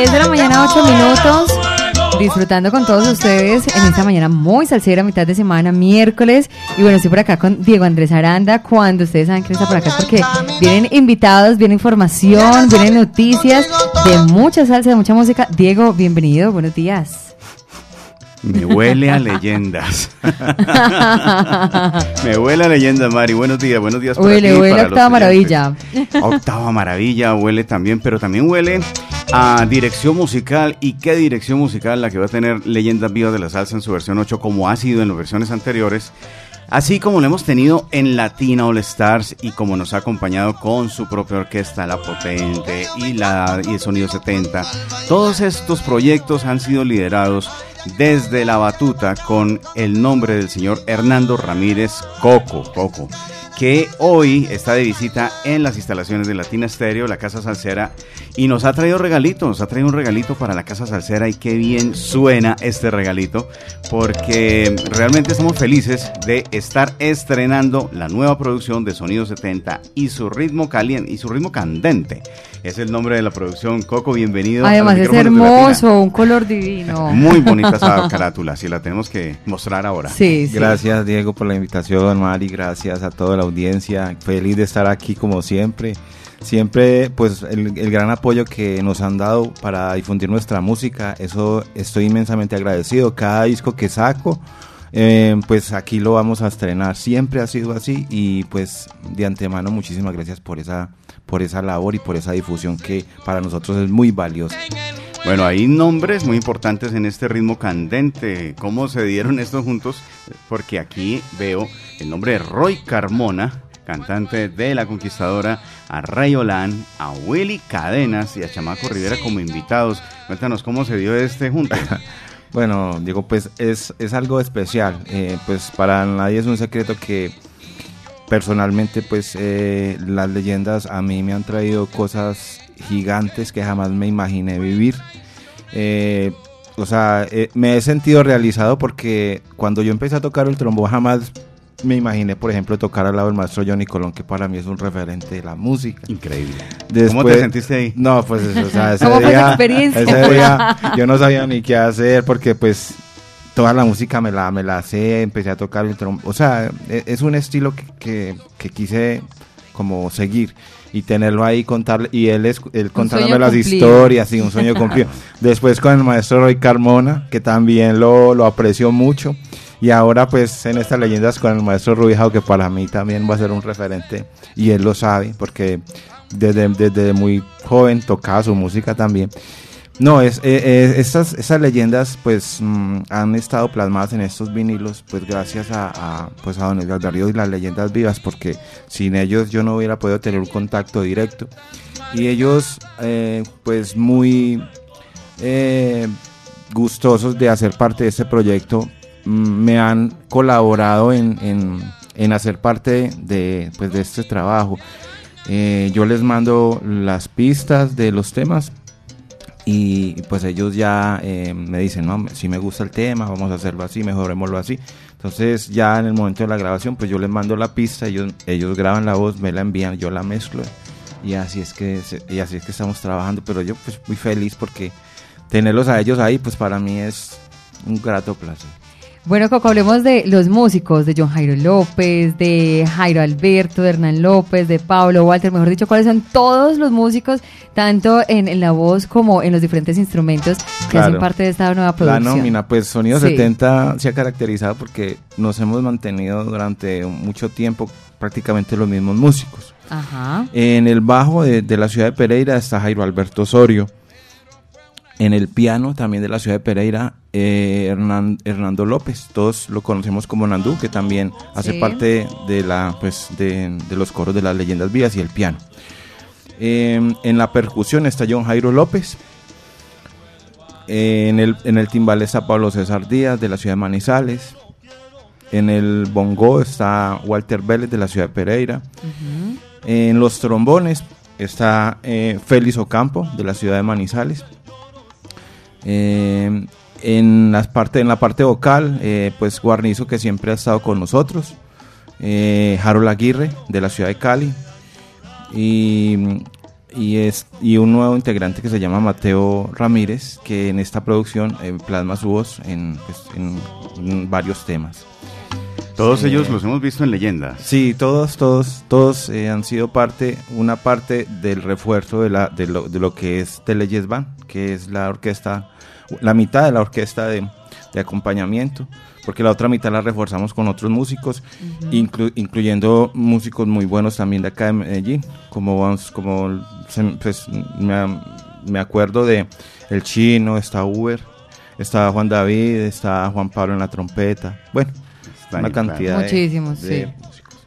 10 de la mañana, 8 minutos. Disfrutando con todos ustedes en esta mañana muy salsera, mitad de semana, miércoles. Y bueno, estoy por acá con Diego Andrés Aranda. Cuando ustedes saben que está por acá es porque vienen invitados, viene información, vienen noticias de mucha salsa, de mucha música. Diego, bienvenido, buenos días. Me huele a leyendas. Me huele a leyendas, Mari. Buenos días, buenos días. huele, huele a octava maravilla. Octava maravilla huele también, pero también huele a dirección musical. ¿Y qué dirección musical la que va a tener Leyendas Vivas de la Salsa en su versión 8, como ha sido en las versiones anteriores? Así como lo hemos tenido en Latina All Stars y como nos ha acompañado con su propia orquesta, La Potente y, la, y el Sonido 70. Todos estos proyectos han sido liderados desde la batuta con el nombre del señor Hernando Ramírez Coco. Coco que hoy está de visita en las instalaciones de Latina Stereo, la Casa Salsera, y nos ha traído regalito, nos ha traído un regalito para la Casa Salsera y qué bien suena este regalito, porque realmente estamos felices de estar estrenando la nueva producción de Sonido 70 y su ritmo caliente y su ritmo candente. Es el nombre de la producción. Coco, bienvenido. Además es hermoso, un color divino. Muy bonita esa carátula, si la tenemos que mostrar ahora. Sí, sí. Gracias Diego por la invitación, Mari, gracias a toda la audiencia. Feliz de estar aquí como siempre. Siempre, pues, el, gran apoyo que nos han dado para difundir nuestra música, eso estoy inmensamente agradecido. Cada disco que saco, eh, pues aquí lo vamos a estrenar. Siempre ha sido así y pues de antemano muchísimas gracias por esa por esa labor y por esa difusión que para nosotros es muy valiosa. Bueno, hay nombres muy importantes en este ritmo candente. ¿Cómo se dieron estos juntos? Porque aquí veo el nombre de Roy Carmona, cantante de La Conquistadora, a Ray Olan, a Willy Cadenas y a Chamaco Rivera como invitados. Cuéntanos cómo se dio este junto. bueno, Diego, pues es, es algo especial. Eh, pues para nadie es un secreto que personalmente pues eh, las leyendas a mí me han traído cosas gigantes que jamás me imaginé vivir. Eh, o sea, me he sentido realizado porque cuando yo empecé a tocar el trombón jamás me imaginé, por ejemplo, tocar al lado del maestro Johnny Colón, que para mí es un referente de la música. Increíble. ¿Cómo te sentiste ahí? No, pues o sea, ese, día, ese día yo no sabía ni qué hacer porque pues toda la música me la, me la sé, empecé a tocar el trombón. O sea, e, es un estilo que, quise como seguir y tenerlo ahí contarle y él es él contándome las historias y un sueño cumplido después con el maestro Roy Carmona que también lo, lo aprecio mucho y ahora pues en estas leyendas con el maestro Rubijao que para mí también va a ser un referente y él lo sabe porque desde, desde muy joven tocaba su música también. No, es, eh, eh, esas leyendas pues mm, han estado plasmadas en estos vinilos pues gracias a, pues a Don Edgar Darío y las leyendas vivas porque sin ellos yo no hubiera podido tener un contacto directo. Y ellos eh, pues muy gustosos de hacer parte de este proyecto me han colaborado en, en, hacer parte de, pues, de este trabajo. yo les mando las pistas de los temas y pues ellos ya eh, me dicen, no, si me gusta el tema, vamos a hacerlo así, mejorémoslo así. Entonces ya en el momento de la grabación, pues yo les mando la pista, ellos, ellos graban la voz, me la envían, yo la mezclo y así es que y así es que estamos trabajando. Pero yo pues muy feliz porque tenerlos a ellos ahí, pues para mí es un grato placer. Bueno, Coco, hablemos de los músicos, de John Jairo López, de Jairo Alberto, de Hernán López, de Pablo Walter, mejor dicho, cuáles son todos los músicos, tanto en, la voz como en los diferentes instrumentos que hacen parte de esta nueva producción. La nómina, pues Sonido 70 se ha caracterizado porque nos hemos mantenido durante mucho tiempo prácticamente los mismos músicos. Ajá. En el bajo de, de la ciudad de Pereira está Jairo Alberto Osorio. En el piano también de la ciudad de Pereira, eh, Hernando López, todos lo conocemos como Nandú, que también hace parte de, la, pues, de, los coros de las leyendas vivas y el piano. Em, en la percusión está John Jairo López. en, el, en el timbal está Pablo César Díaz de la ciudad de Manizales. En el bongo está Walter Vélez de la ciudad de Pereira. En los trombones está eh, Félix Ocampo de la ciudad de Manizales. Eh, en, las parte, en la parte vocal, eh, pues Guarnizo que siempre ha estado con nosotros, eh, Harold Aguirre de la ciudad de Cali y y, es, y un nuevo integrante que se llama Mateo Ramírez, que en esta producción eh, plasma su voz en, pues, en, varios temas. Todos ellos los hemos visto en leyendas. Sí, todos, todos, todos eh, han sido parte, una parte del refuerzo de, la, de, lo, de lo que es Teleyes Band, que es la orquesta, la mitad de la orquesta de, de acompañamiento porque la otra mitad la reforzamos con otros músicos, incluyendo músicos muy buenos también de acá de Medellín, como, como pues, me, acuerdo de El Chino, está Uber, está Juan David, está Juan Pablo en la trompeta, bueno, una cantidad Muchísimos, de, músicos.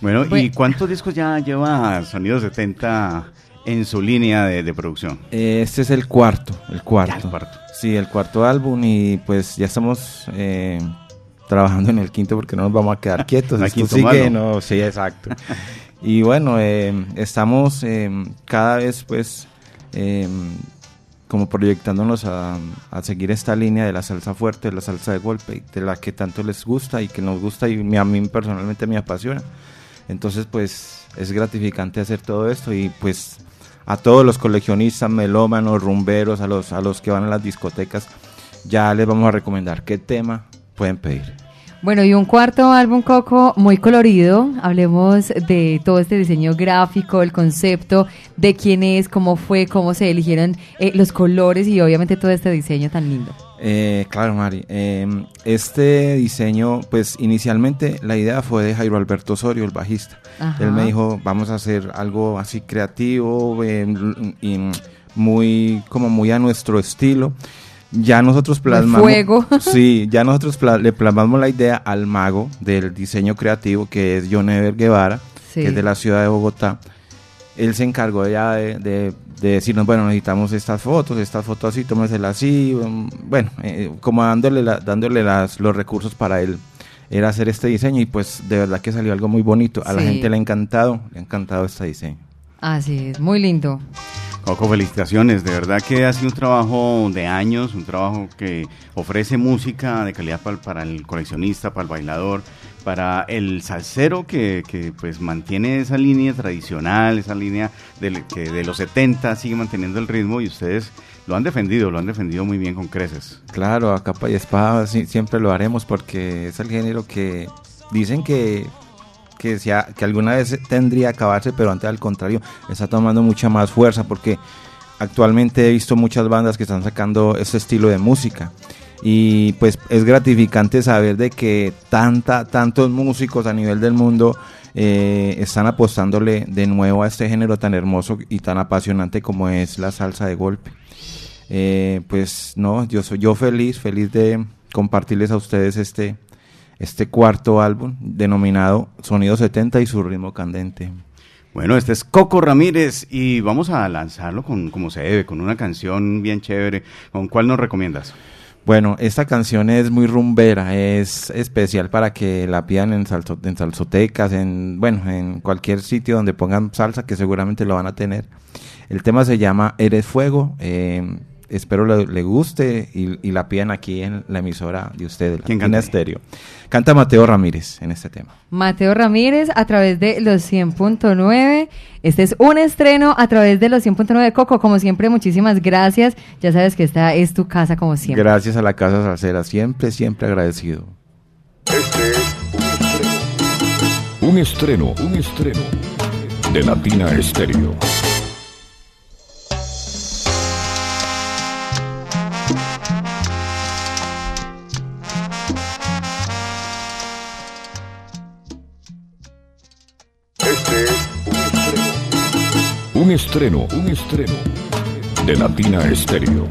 Bueno, ¿y cuántos discos ya lleva Sonido 70 en su línea de, producción? Este es el cuarto, el cuarto. Sí, el cuarto álbum y pues ya estamos eh, trabajando en el quinto porque no nos vamos a quedar quietos. no sigue, no, sí, exacto. y bueno, eh, estamos eh, cada vez pues como proyectándonos a, seguir esta línea de la salsa fuerte, de la salsa de golpe, de la que tanto les gusta y que nos gusta y a mí personalmente me apasiona. Entonces pues es gratificante hacer todo esto y pues a todos los coleccionistas, melómanos, rumberos, a los, a los que van a las discotecas, ya les vamos a recomendar qué tema pueden pedir. Bueno, y un cuarto álbum Coco muy colorido. Hablemos de todo este diseño gráfico, el concepto, de quién es, cómo fue, cómo se eligieron eh, los colores y obviamente todo este diseño tan lindo. Eh, claro, Mari. Em, este diseño, pues inicialmente la idea fue de Jairo Alberto Osorio, el bajista. Él me dijo, vamos a hacer algo así creativo em, y muy, como muy a nuestro estilo. Ya nosotros plasmamos. Fuego. Sí, ya nosotros le plasmamos la idea al mago del diseño creativo, que es John Ever Guevara, que es de la ciudad de Bogotá. Él se encargó ya de de decirnos, bueno, necesitamos estas fotos, estas fotos así, tómeselas así, um, bueno, eh, como dándole, dándole las, los recursos para él era hacer este diseño y pues de verdad que salió algo muy bonito. A la gente le ha encantado, le ha encantado este diseño. Así es, muy lindo. Coco, felicitaciones. De verdad que ha sido un trabajo de años, un trabajo que ofrece música de calidad para, para el coleccionista, para el bailador, para el salsero que, pues mantiene esa línea tradicional, esa línea de, que de los 70 sigue manteniendo el ritmo y ustedes lo han defendido, lo han defendido muy bien con creces. Claro, a capa y espada siempre lo haremos porque es el género que dicen que que, sea, que alguna vez tendría que acabarse, pero antes al contrario, está tomando mucha más fuerza porque actualmente he visto muchas bandas que están sacando ese estilo de música y pues es gratificante saber de que tanta, tantos músicos a nivel del mundo eh, están apostándole de nuevo a este género tan hermoso y tan apasionante como es la salsa de golpe. Eh, pues no, yo soy yo feliz, feliz de compartirles a ustedes este, este cuarto álbum denominado Sonido 70 y su ritmo candente. Bueno, este es Coco Ramírez y vamos a lanzarlo con como se debe, con una canción bien chévere. ¿Con cuál nos recomiendas? Bueno, esta canción es muy rumbera, es especial para que la pidan en, en salsotecas, en, bueno, en cualquier sitio donde pongan salsa, que seguramente lo van a tener. El tema se llama Eres Fuego. Eh, espero le, guste y, la pidan aquí en la emisora de ustedes, ¿Quién canta? Estéreo. Canta Mateo Ramírez en este tema. Mateo Ramírez a través de los 100.9. Este es un estreno a través de los 100.9 Coco. Como siempre, muchísimas gracias. Ya sabes que esta es tu casa como siempre. Gracias a la Casa Salcera. Siempre, siempre agradecido. Este es un estreno. Un estreno, un estreno de Latina Estéreo. Estreno, un estreno de Latina Estéreo.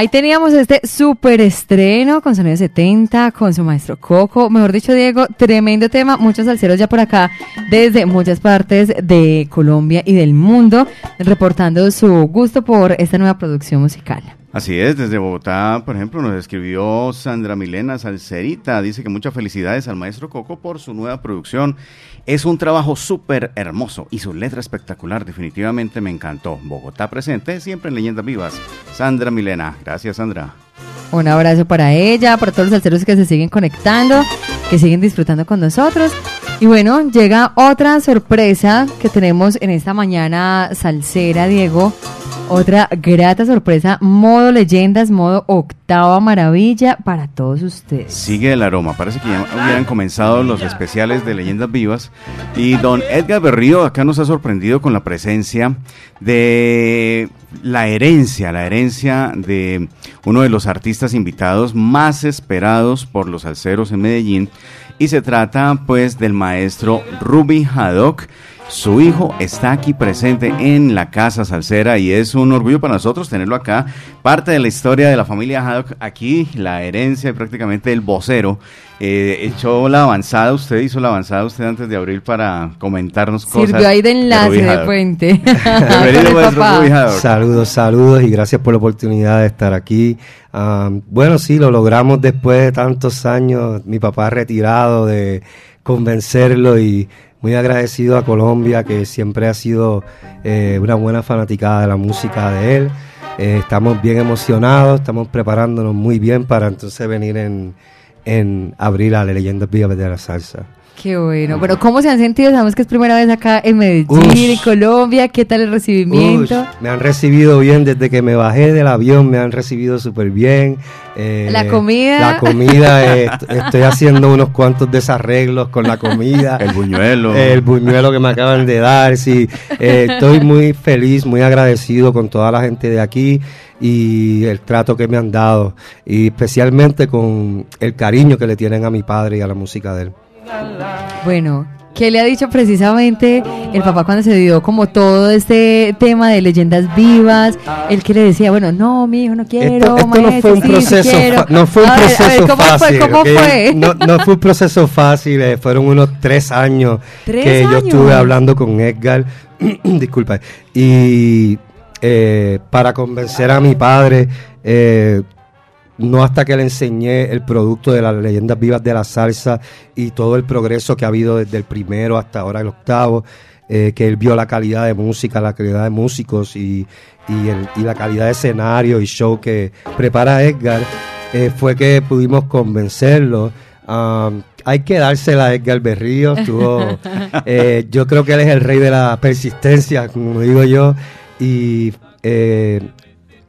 Ahí teníamos este super estreno con Sonido 70, con su maestro Coco. Mejor dicho, Diego, tremendo tema. Muchos salseros ya por acá, desde muchas partes de Colombia y del mundo, reportando su gusto por esta nueva producción musical. Así es, desde Bogotá, por ejemplo, nos escribió Sandra Milena Salcerita. Dice que muchas felicidades al maestro Coco por su nueva producción es un trabajo súper hermoso y su letra espectacular, definitivamente me encantó. Bogotá presente, siempre en Leyendas Vivas. Sandra Milena, gracias Sandra. Un abrazo para ella, para todos los salseros que se siguen conectando, que siguen disfrutando con nosotros. Y bueno, llega otra sorpresa que tenemos en esta mañana salsera, Diego. Otra grata sorpresa, modo leyendas, modo octava maravilla para todos ustedes. Sigue el aroma, parece que ya hubieran comenzado los especiales de leyendas vivas. Y don Edgar Berrío acá nos ha sorprendido con la presencia de la herencia, la herencia de uno de los artistas invitados más esperados por los alceros en Medellín. Y se trata pues del maestro Ruby Haddock su hijo está aquí presente en la Casa Salsera y es un orgullo para nosotros tenerlo acá. Parte de la historia de la familia Haddock aquí, la herencia prácticamente el vocero. Eh, echó la avanzada, usted hizo la avanzada usted antes de abrir para comentarnos cosas. Sirvió ahí de enlace de, puente. saludos, saludos y gracias por la oportunidad de estar aquí. Bueno, sí, lo logramos después de tantos años. Mi papá retirado de convencerlo y muy agradecido a Colombia, que siempre ha sido eh, una buena fanaticada de la música de él. Eh, estamos bien emocionados, estamos preparándonos muy bien para entonces venir en, en abril a la leyenda vivas de la salsa. Qué bueno. Bueno, ¿cómo se han sentido? Sabemos que es primera vez acá en Medellín, en Colombia. ¿Qué tal el recibimiento? me han recibido bien desde que me bajé del avión, me han recibido súper bien. Eh, la comida. La comida, eh, estoy haciendo unos cuantos desarreglos con la comida. el buñuelo. El buñuelo que me acaban de dar, sí. Eh, estoy muy feliz, muy agradecido con toda la gente de aquí y el trato que me han dado y especialmente con el cariño que le tienen a mi padre y a la música de él. Bueno, ¿qué le ha dicho precisamente el papá cuando se dio como todo este tema de leyendas vivas? El que le decía, bueno, no, mi hijo, no quiero, esto, no fue un proceso, no fue un proceso fácil. ¿cómo fue? No, no, fue un proceso fácil, eh, fueron unos tres años que yo estuve hablando con Edgar, disculpa, y eh, para convencer a mi padre, eh, no hasta que le enseñé el producto de las leyendas vivas de la salsa y todo el progreso que ha habido desde el primero hasta ahora el octavo, eh, que él vio la calidad de música, la calidad de músicos y, y, la calidad de escenario y show que prepara Edgar, eh, fue que pudimos convencerlo. Um, hay que dársela a Edgar Berrío. Eh, yo creo que él es el rey de la persistencia, como digo yo, y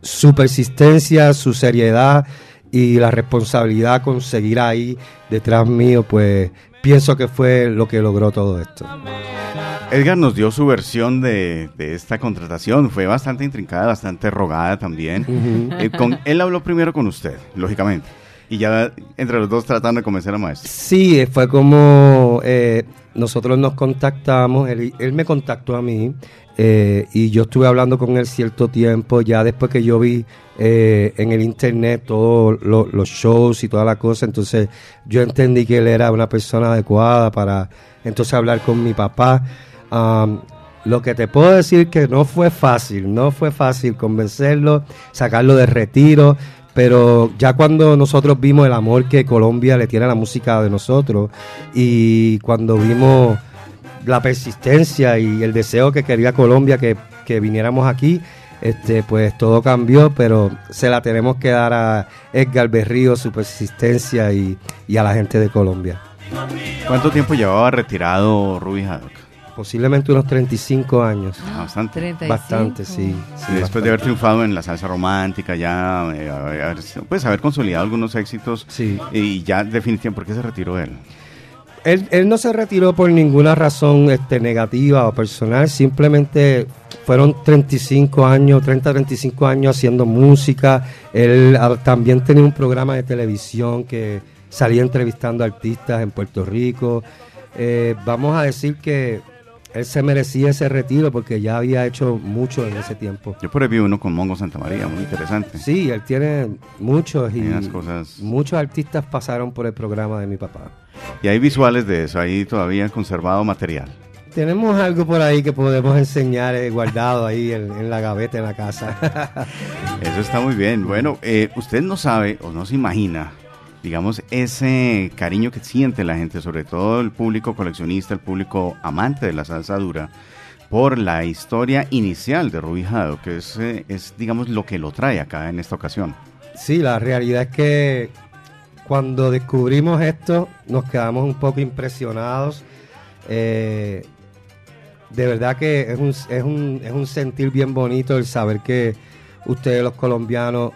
su persistencia, su seriedad y la responsabilidad con seguir ahí detrás mío, pues pienso que fue lo que logró todo esto. Edgar nos dio su versión de, esta contratación, fue bastante intrincada, bastante rogada también. Eh, con, él habló primero con usted, lógicamente, y ya entre los dos tratando de convencer a Maestro. Sí, fue como eh, nosotros nos contactamos, él, él, me contactó a mí eh, y yo estuve hablando con él cierto tiempo, ya después que yo vi en el internet todos los shows y toda la cosa, entonces yo entendí que él era una persona adecuada para entonces hablar con mi papá lo que te puedo decir que no fue fácil, no fue fácil convencerlo, sacarlo de retiro, pero ya cuando nosotros vimos el amor que Colombia le tiene a la música de nosotros y cuando vimos la persistencia y el deseo que quería Colombia que, viniéramos aquí, este, pues todo cambió, pero se la tenemos que dar a Edgar Berrío, su persistencia y, a la gente de Colombia. ¿Cuánto tiempo llevaba retirado Ruby Haddock? Posiblemente unos 35 años. Ah, bastante. Bastante, sí. después de haber triunfado en la salsa romántica, ya, eh, pues haber consolidado algunos éxitos. Sí. Y ya definitivamente, ¿por qué se retiró él? Él, él no se retiró por ninguna razón este, negativa o personal, simplemente fueron 35 años, 30, 35 años haciendo música. Él ah, también tenía un programa de televisión que salía entrevistando artistas en Puerto Rico. Eh, vamos a decir que él se merecía ese retiro porque ya había hecho mucho en ese tiempo. Yo por ahí vi uno con Mongo Santa María, muy interesante. Sí, él tiene muchos y muchos artistas pasaron por el programa de mi papá. Y hay visuales de eso, ahí todavía conservado material. Tenemos algo por ahí que podemos enseñar eh, guardado ahí en, la gaveta en la casa. eso está muy bien. Bueno, eh, usted no sabe o no se imagina digamos, ese cariño que siente la gente, sobre todo el público coleccionista, el público amante de la salsa dura, por la historia inicial de Rubijado, que es, eh, es, digamos, lo que lo trae acá en esta ocasión. Sí, la realidad es que cuando descubrimos esto nos quedamos un poco impresionados. Eh, de verdad que es un, es, un, es un sentir bien bonito el saber que ustedes los colombianos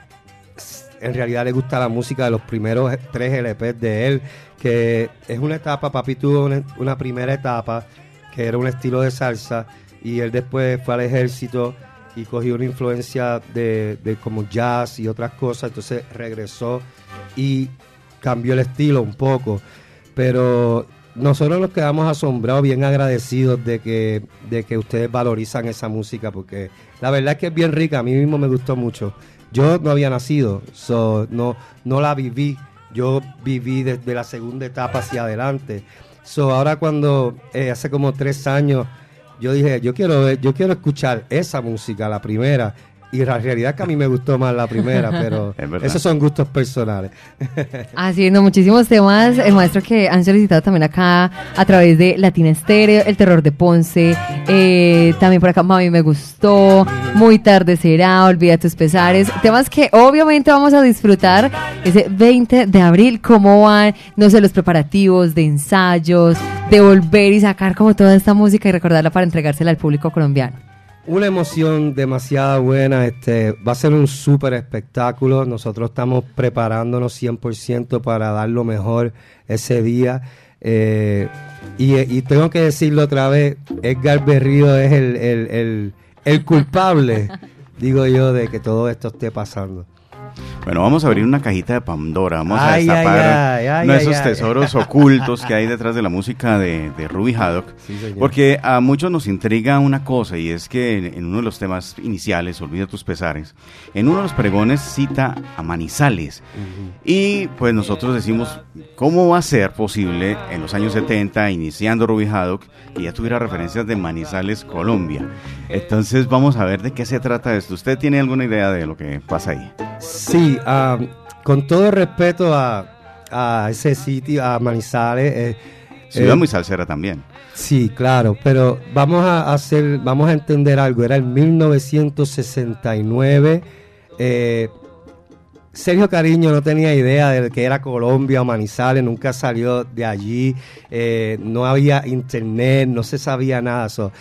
en realidad le gusta la música de los primeros tres LPs de él, que es una etapa, papi tuvo una, primera etapa que era un estilo de salsa y él después fue al ejército y cogió una influencia de, de como jazz y otras cosas, entonces regresó y cambió el estilo un poco, pero nosotros nos quedamos asombrados, bien agradecidos de que, de que ustedes valorizan esa música, porque la verdad es que es bien rica, a mí mismo me gustó mucho. Yo no había nacido, so, no, no la viví. Yo viví desde la segunda etapa hacia adelante. So, ahora cuando eh, hace como tres años yo dije, yo quiero yo quiero escuchar esa música, la primera, y la realidad es que a mí me gustó más la primera, pero esos son gustos personales. Haciendo muchísimos temas, el maestro que han solicitado también acá a través de Latina Estéreo, El Terror de Ponce, eh, también por acá Mami me gustó, Muy tarde será, Olvida tus pesares, temas que obviamente vamos a disfrutar ese 20 de abril, cómo van, no sé, los preparativos de ensayos, de volver y sacar como toda esta música y recordarla para entregársela al público colombiano. Una emoción demasiado buena, este, va a ser un súper espectáculo, nosotros estamos preparándonos 100% para dar lo mejor ese día. Eh, y, tengo que decirlo otra vez, Edgar Berrío es el, el, el culpable, digo yo, de que todo esto esté pasando. Bueno, vamos a abrir una cajita de Pandora. Vamos a destapar esos tesoros ocultos que hay detrás de la música de, de Ruby Haddock. porque a muchos nos intriga una cosa y es que en uno de los temas iniciales, Olvida tus pesares, en uno de los pregones cita a Manizales. Y pues nosotros decimos, ¿cómo va a ser posible en los años 70, iniciando Ruby Haddock, que ya tuviera referencias de Manizales, Colombia? Entonces vamos a ver de qué se trata esto. ¿Usted tiene alguna idea de lo que pasa ahí? Sí, con todo respeto a, a ese sitio, a Manizales. Eh, Ciudad eh, muy salsera también. Sí, claro, pero vamos a hacer, vamos a entender algo. Era en 1969. Eh, Sergio Cariño no tenía idea de que era Colombia o Manizales, nunca salió de allí, eh, no había internet, no se sabía nada. So,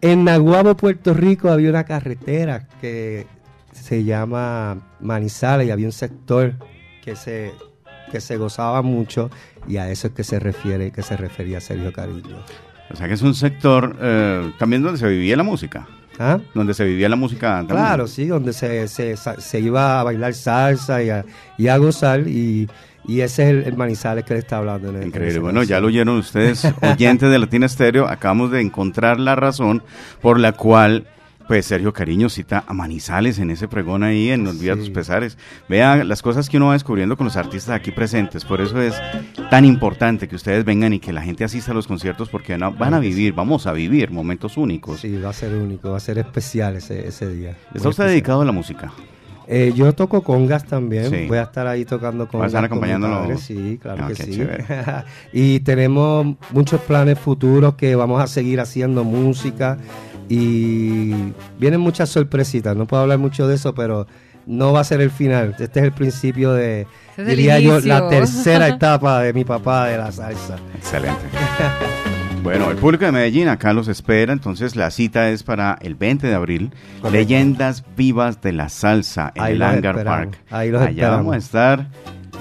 en Naguabo, Puerto Rico, había una carretera que se llama Manizales y había un sector que se, que se gozaba mucho y a eso es que se refiere, que se refería Sergio Cariño. O sea que es un sector eh, también donde se vivía la música. ¿Ah? Donde se vivía la música. Claro, sí, donde se, se, se iba a bailar salsa y a, y a gozar y, y ese es el, el, Manizales que le está hablando. En Increíble. En bueno, ya lo oyeron ustedes, oyentes de Latina Estéreo. Acabamos de encontrar la razón por la cual pues Sergio Cariño cita a Manizales en ese pregón ahí en Días sí. tus Pesares. Vea las cosas que uno va descubriendo con los artistas aquí presentes. Por eso es tan importante que ustedes vengan y que la gente asista a los conciertos porque van a, van a vivir, vamos a vivir momentos únicos. Sí, va a ser único, va a ser especial ese, ese día. ¿Está usted especial. dedicado a la música? Eh, yo toco congas también, sí. voy a estar ahí tocando congas. ¿Va a estar acompañándolo? Sí, claro no, que sí. y tenemos muchos planes futuros que vamos a seguir haciendo música y vienen muchas sorpresitas, no puedo hablar mucho de eso, pero no va a ser el final, este es el principio de, es diría yo, la tercera etapa de mi papá de la salsa. Excelente. Bueno, el público de Medellín acá los espera, entonces la cita es para el 20 de abril. Correcto. Leyendas vivas de la salsa en Ahí el Hangar. Park. Ahí los Allá esperamos. vamos a estar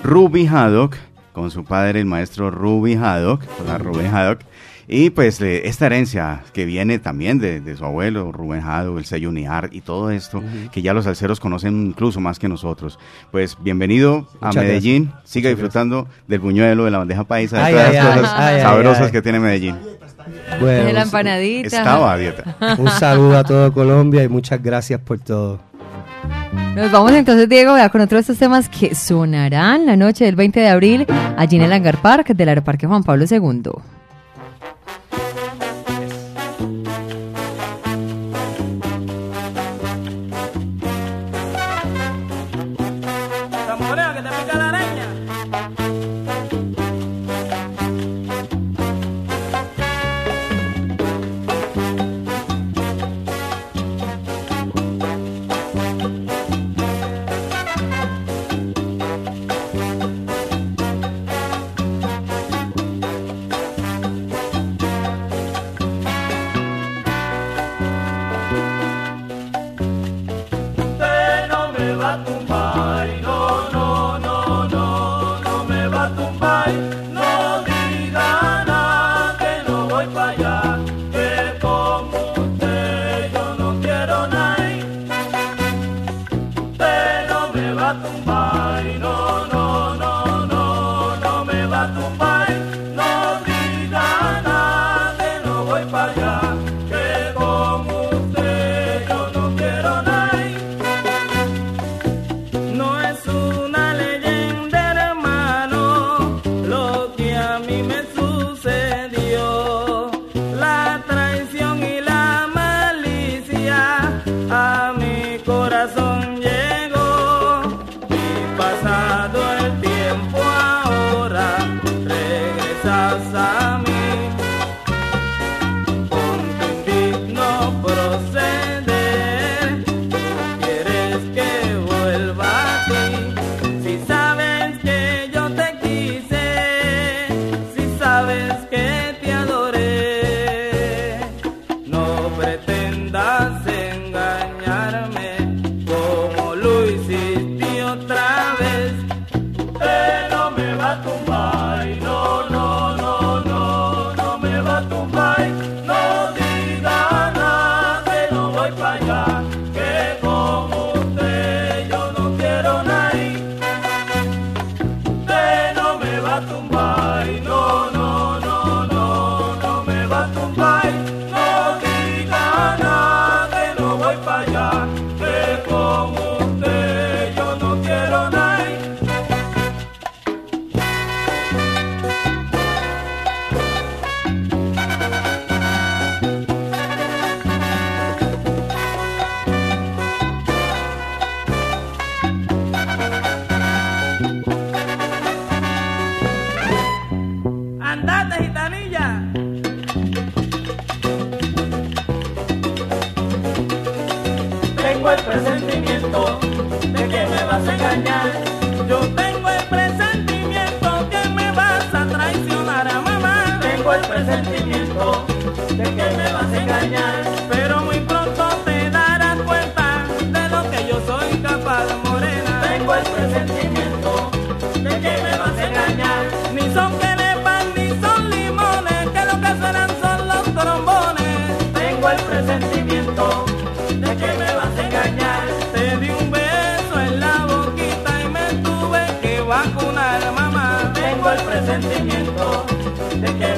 Ruby Haddock con su padre, el maestro Ruby Haddock, con la Rubén Haddock. Y pues esta herencia que viene también de, de su abuelo, Rubén Jado, el sello Uniar y todo esto, uh -huh. que ya los salseros conocen incluso más que nosotros. Pues bienvenido Muchas a Medellín, gracias. siga Muchas disfrutando gracias. del buñuelo, de la bandeja paisa, de ay, todas ay, las cosas ay, sabrosas ay, que tiene Medellín. Bueno, de la empanadita. Estaba a dieta. Un saludo a todo Colombia y muchas gracias por todo. Nos vamos entonces, Diego, con otro de estos temas que sonarán la noche del 20 de abril allí en el Hangar Park del Aeroparque Juan Pablo II. Marino. Okay.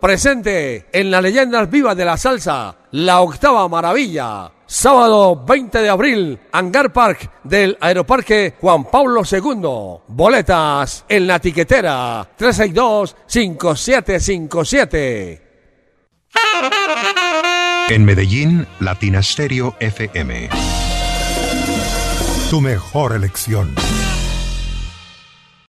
Presente en las leyendas vivas de la salsa, la octava maravilla. Sábado 20 de abril, Hangar Park del Aeroparque Juan Pablo II. Boletas en la tiquetera 362-5757. En Medellín, Latinasterio FM. Tu mejor elección.